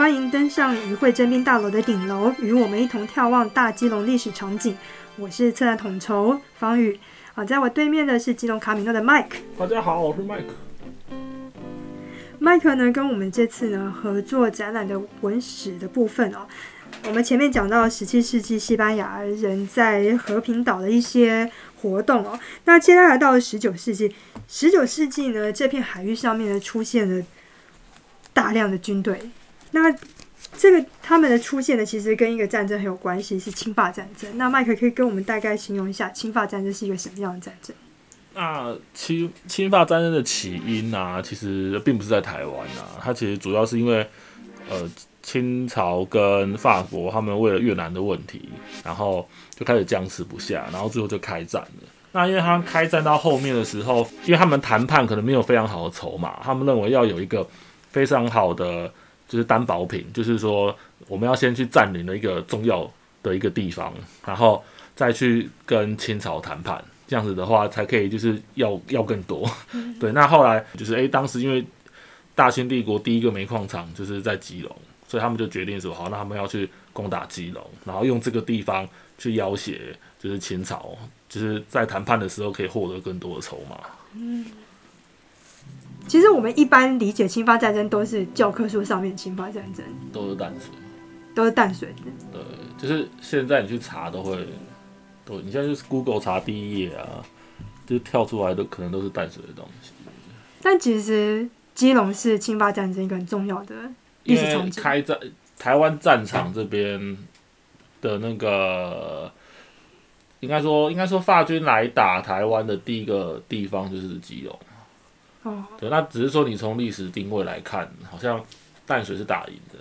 欢迎登上与会征兵大楼的顶楼，与我们一同眺望大基隆历史场景。我是策展统筹方宇，啊，在我对面的是基隆卡米诺的 Mike。大家好，我是 Mike。Mike 呢，跟我们这次呢合作展览的文史的部分哦。我们前面讲到十七世纪西班牙人在和平岛的一些活动哦，那接下来到了十九世纪，十九世纪呢，这片海域上面呢出现了大量的军队。那这个他们的出现呢，其实跟一个战争很有关系，是侵法战争。那麦克可以跟我们大概形容一下侵法战争是一个什么样的战争？那侵侵法战争的起因啊，其实并不是在台湾啊，它其实主要是因为呃清朝跟法国他们为了越南的问题，然后就开始僵持不下，然后最后就开战了。那因为他开战到后面的时候，因为他们谈判可能没有非常好的筹码，他们认为要有一个非常好的。就是担保品，就是说我们要先去占领了一个重要的一个地方，然后再去跟清朝谈判，这样子的话才可以就是要要更多。对，那后来就是诶、欸，当时因为大清帝国第一个煤矿厂就是在基隆，所以他们就决定说好，那他们要去攻打基隆，然后用这个地方去要挟，就是清朝，就是在谈判的时候可以获得更多的筹码。嗯。其实我们一般理解清法战争都是教科书上面清法战争，都是淡水，都是淡水的。对，就是现在你去查都会，都你现在就是 Google 查第一页啊，就跳出来的可能都是淡水的东西。但其实基隆是清法战争一个很重要的历史场景。开战台湾战场这边的那个，应该说应该说法军来打台湾的第一个地方就是基隆。哦，对，那只是说你从历史定位来看，好像淡水是打赢的，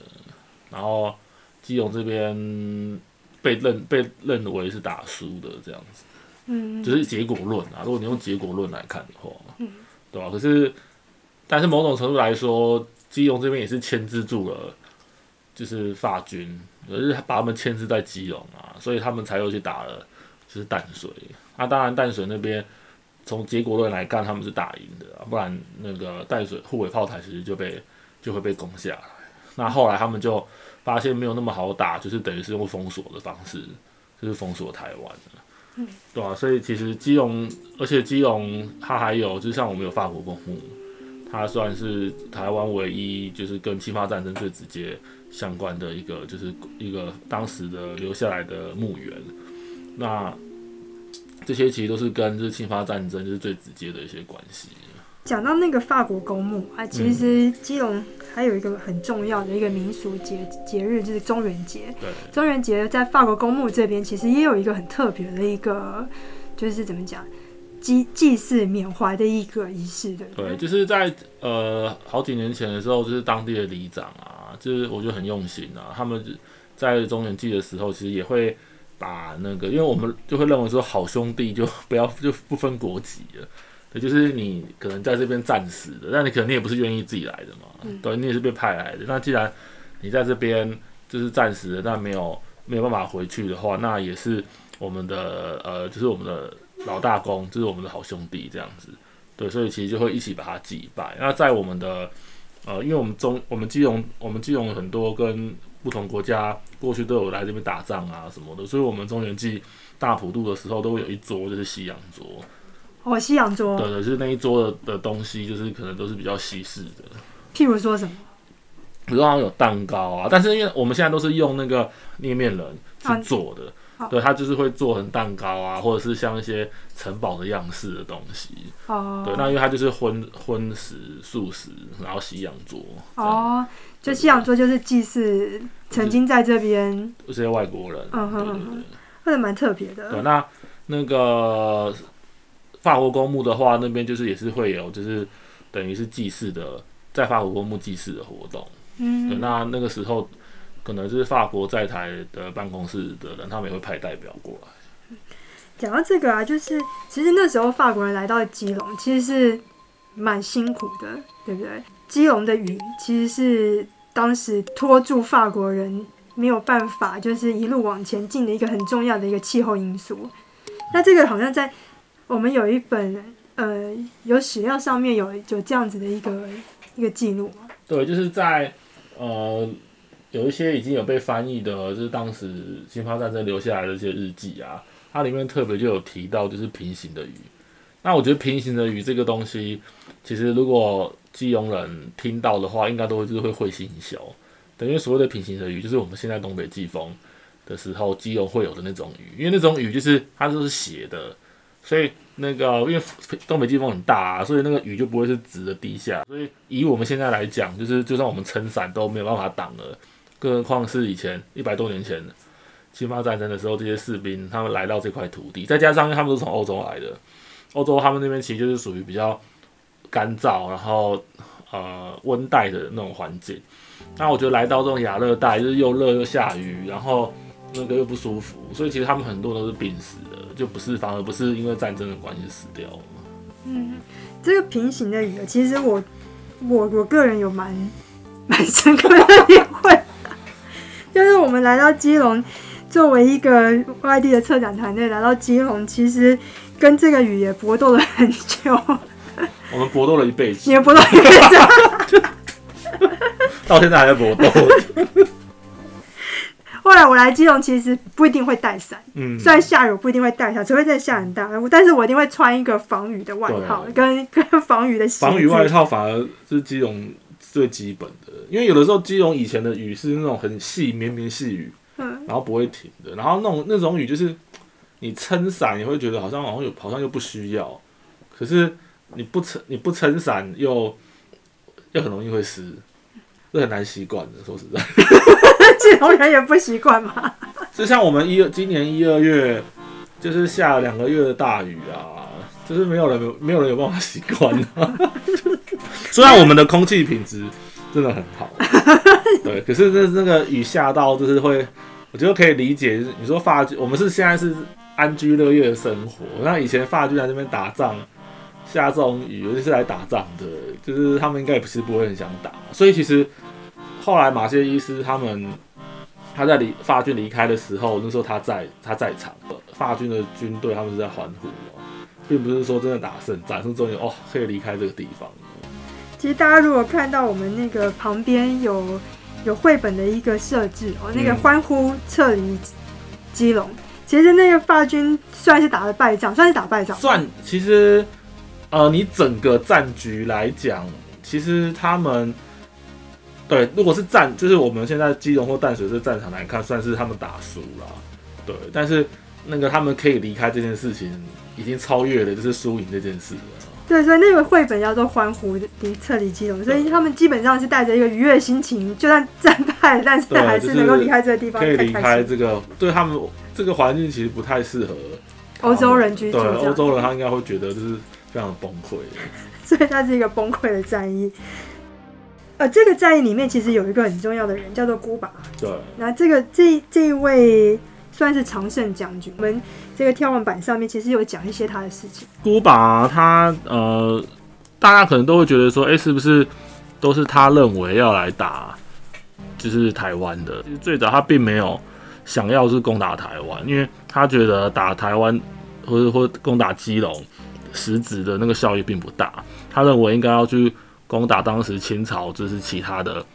然后基隆这边被认被认为是打输的这样子，嗯，就是结果论啊。如果你用结果论来看的话，嗯，对吧？可是，但是某种程度来说，基隆这边也是牵制住了，就是法军，可是把他们牵制在基隆啊，所以他们才又去打了，就是淡水。那、啊、当然淡水那边。从结果论来看，他们是打赢的，不然那个淡水护卫炮台其实就被就会被攻下来。那后来他们就发现没有那么好打，就是等于是用封锁的方式，就是封锁台湾对啊，所以其实基隆，而且基隆它还有，就像我们有法国公墓，它算是台湾唯一就是跟侵华战争最直接相关的一个，就是一个当时的留下来的墓园。那这些其实都是跟这侵华战争就是最直接的一些关系。讲到那个法国公墓啊，其实基隆还有一个很重要的一个民俗节节日，就是中元节。对，中元节在法国公墓这边其实也有一个很特别的一个，就是怎么讲，祭祭祀缅怀的一个仪式的。对，就是在呃好几年前的时候，就是当地的里长啊，就是我觉得很用心啊，他们在中元祭的时候，其实也会。把那个，因为我们就会认为说，好兄弟就 不要就不分国籍了，对，就是你可能在这边战死的，但你可能你也不是愿意自己来的嘛，嗯、对，你也是被派来的。那既然你在这边就是战死的，但没有没有办法回去的话，那也是我们的呃，就是我们的老大公，就是我们的好兄弟这样子，对，所以其实就会一起把他祭拜。那在我们的呃，因为我们中我们基隆我们基隆很多跟不同国家过去都有来这边打仗啊什么的，所以我们中原祭大普渡的时候都会有一桌就是西洋桌。哦，西洋桌。对对，就是那一桌的的东西，就是可能都是比较西式的。譬如说什么？比如说好像有蛋糕啊，但是因为我们现在都是用那个捏面人去做的。啊对，他就是会做成蛋糕啊，或者是像一些城堡的样式的东西。哦。对，那因为他就是荤荤食、素食，然后西洋桌。哦，就西洋桌就是祭祀曾经在这边这些外国人。嗯哼哼哼。或者蛮特别的。对，那那个法国公墓的话，那边就是也是会有，就是等于是祭祀的，在法国公墓祭祀的活动。嗯。对，那那个时候。可能是法国在台的办公室的人，他们也会派代表过来。讲到这个啊，就是其实那时候法国人来到基隆，其实是蛮辛苦的，对不对？基隆的雨其实是当时拖住法国人没有办法，就是一路往前进的一个很重要的一个气候因素。那这个好像在我们有一本呃有史料上面有有这样子的一个一个记录。对，就是在呃。有一些已经有被翻译的，就是当时侵华战争留下来的一些日记啊，它里面特别就有提到，就是平行的鱼。那我觉得平行的鱼这个东西，其实如果基隆人听到的话，应该都会就是会会心一笑。等于所谓的平行的鱼，就是我们现在东北季风的时候，基隆会有的那种鱼，因为那种语就是它都是斜的，所以那个因为东北季风很大啊，所以那个雨就不会是直的地下。所以以我们现在来讲，就是就算我们撑伞都没有办法挡了，更何况是以前一百多年前辛巴战争的时候，这些士兵他们来到这块土地，再加上因为他们都是从欧洲来的。欧洲他们那边其实就是属于比较干燥，然后呃温带的那种环境。那我觉得来到这种亚热带，就是又热又下雨，然后那个又不舒服，所以其实他们很多都是病死的，就不是反而不是因为战争的关系死掉了。嗯，这个平行的语，其实我我我个人有蛮蛮深刻的体会，我们来到基隆，作为一个外地的策展团队来到基隆，其实。跟这个雨也搏斗了很久，我们搏斗了一辈子，你也搏斗一辈子，到现在还在搏斗。后来我来基隆，其实不一定会带伞，嗯，虽然下雨我不一定会带伞，除非在下很大，但是我一定会穿一个防雨的外套，跟跟防雨的鞋。防雨外套反而是基隆最基本的，因为有的时候基隆以前的雨是那种很细绵绵细雨，嗯，然后不会停的，然后那种那种雨就是。你撑伞你会觉得好像好像有好像又不需要，可是你不撑你不撑伞又又很容易会湿，这很难习惯的。说实在，基隆人也不习惯嘛。就像我们一二今年一二月，就是下了两个月的大雨啊，就是没有人有没有人有办法习惯啊。虽然我们的空气品质真的很好，对，可是那那个雨下到就是会，我觉得可以理解。你说法我们是现在是。安居乐业的生活。那以前法军在那边打仗，下这种雨，尤其是来打仗的，就是他们应该也不是不会很想打。所以其实后来马歇伊斯他们他在离法军离开的时候，那时候他在他在场，法军的军队他们是在欢呼，并不是说真的打胜仗，是终于哦可以离开这个地方。其实大家如果看到我们那个旁边有有绘本的一个设置哦，那个欢呼撤离基隆。其实那个法军算是打了败仗，算是打败仗。算，其实，呃，你整个战局来讲，其实他们，对，如果是战，就是我们现在基隆或淡水这战场来看，算是他们打输了，对。但是那个他们可以离开这件事情，已经超越了就是输赢这件事了。对，所以那个绘本叫做《欢呼离撤离基隆》，所以他们基本上是带着一个愉悦心情，就算战败，但是还是能够离开这个地方，可以离开这个，对他们。这个环境其实不太适合欧洲人居住。对，欧洲人他应该会觉得就是非常的崩溃，所以它是一个崩溃的战役。呃，这个战役里面其实有一个很重要的人，叫做孤拔。对，那这个这这一位算是常胜将军。我们这个跳网板上面其实有讲一些他的事情。孤拔他呃，大家可能都会觉得说，哎，是不是都是他认为要来打，就是台湾的？其实最早他并没有。想要是攻打台湾，因为他觉得打台湾或者或攻打基隆，实质的那个效益并不大。他认为应该要去攻打当时清朝就是其他的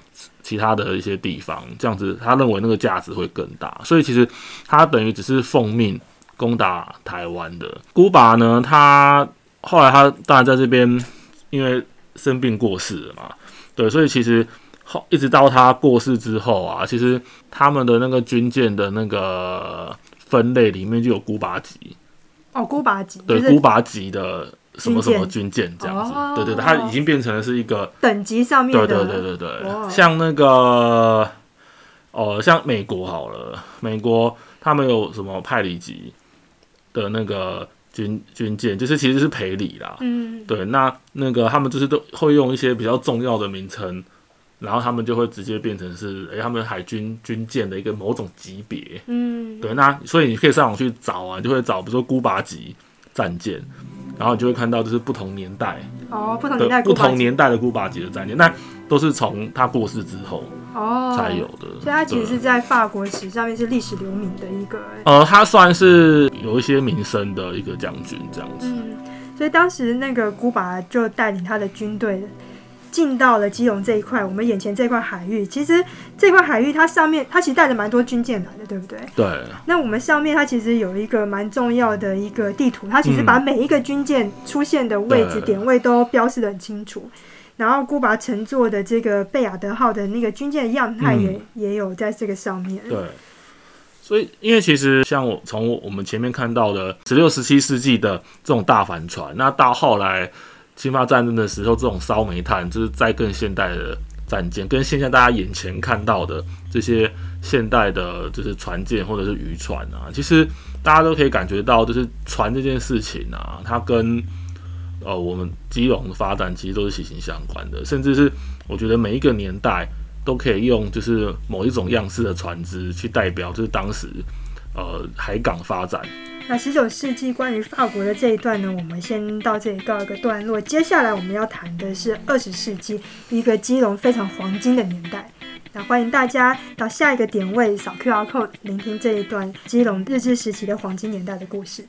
其他的一些地方，这样子他认为那个价值会更大。所以其实他等于只是奉命攻打台湾的。孤拔呢，他后来他当然在这边因为生病过世了嘛，对，所以其实。后一直到他过世之后啊，其实他们的那个军舰的那个分类里面就有古巴级哦，古巴级对，古巴级的什么什么军舰这样子，哦、对对对，它已经变成了是一个等级上面的，对对对对对，哇。像那个哦、呃，像美国好了，美国他们有什么派里级的那个军军舰，就是其实是赔礼啦，嗯，对，那那个他们就是都会用一些比较重要的名称。然后他们就会直接变成是，哎，他们海军军舰的一个某种级别，嗯，对，那所以你可以上网去找啊，你就会找，比如说孤拔级战舰，然后你就会看到就是不同年代哦，不同年代不同年代的古巴级的战舰，那都是从他过世之后哦才有的，所以他其实是在法国史上面是历史留名的一个，呃，他算是有一些名声的一个将军这样子，嗯，所以当时那个古巴就带领他的军队。进到了基隆这一块，我们眼前这块海域，其实这块海域它上面它其实带着蛮多军舰来的，对不对？对。那我们上面它其实有一个蛮重要的一个地图，它其实把每一个军舰出现的位置、嗯、点位都标示的很清楚。然后孤拔乘坐的这个贝亚德号的那个军舰的样态也、嗯、也有在这个上面。对。所以，因为其实像我从我们前面看到的十六、十七世纪的这种大帆船，那到后来清法战争的时候，这种烧煤炭，就是在更现代的战舰，跟现在大家眼前看到的这些现代的，就是船舰或者是渔船啊，其实大家都可以感觉到，就是船这件事情啊，它跟呃我们基隆的发展其实都是息息相关的，甚至是我觉得每一个年代。都可以用就是某一种样式的船只去代表，就是当时呃海港发展。那十九世纪关于法国的这一段呢，我们先到这里告一个段落。接下来我们要谈的是二十世纪一个基隆非常黄金的年代。那欢迎大家到下一个点位扫 QR code，聆听这一段基隆日治时期的黄金年代的故事。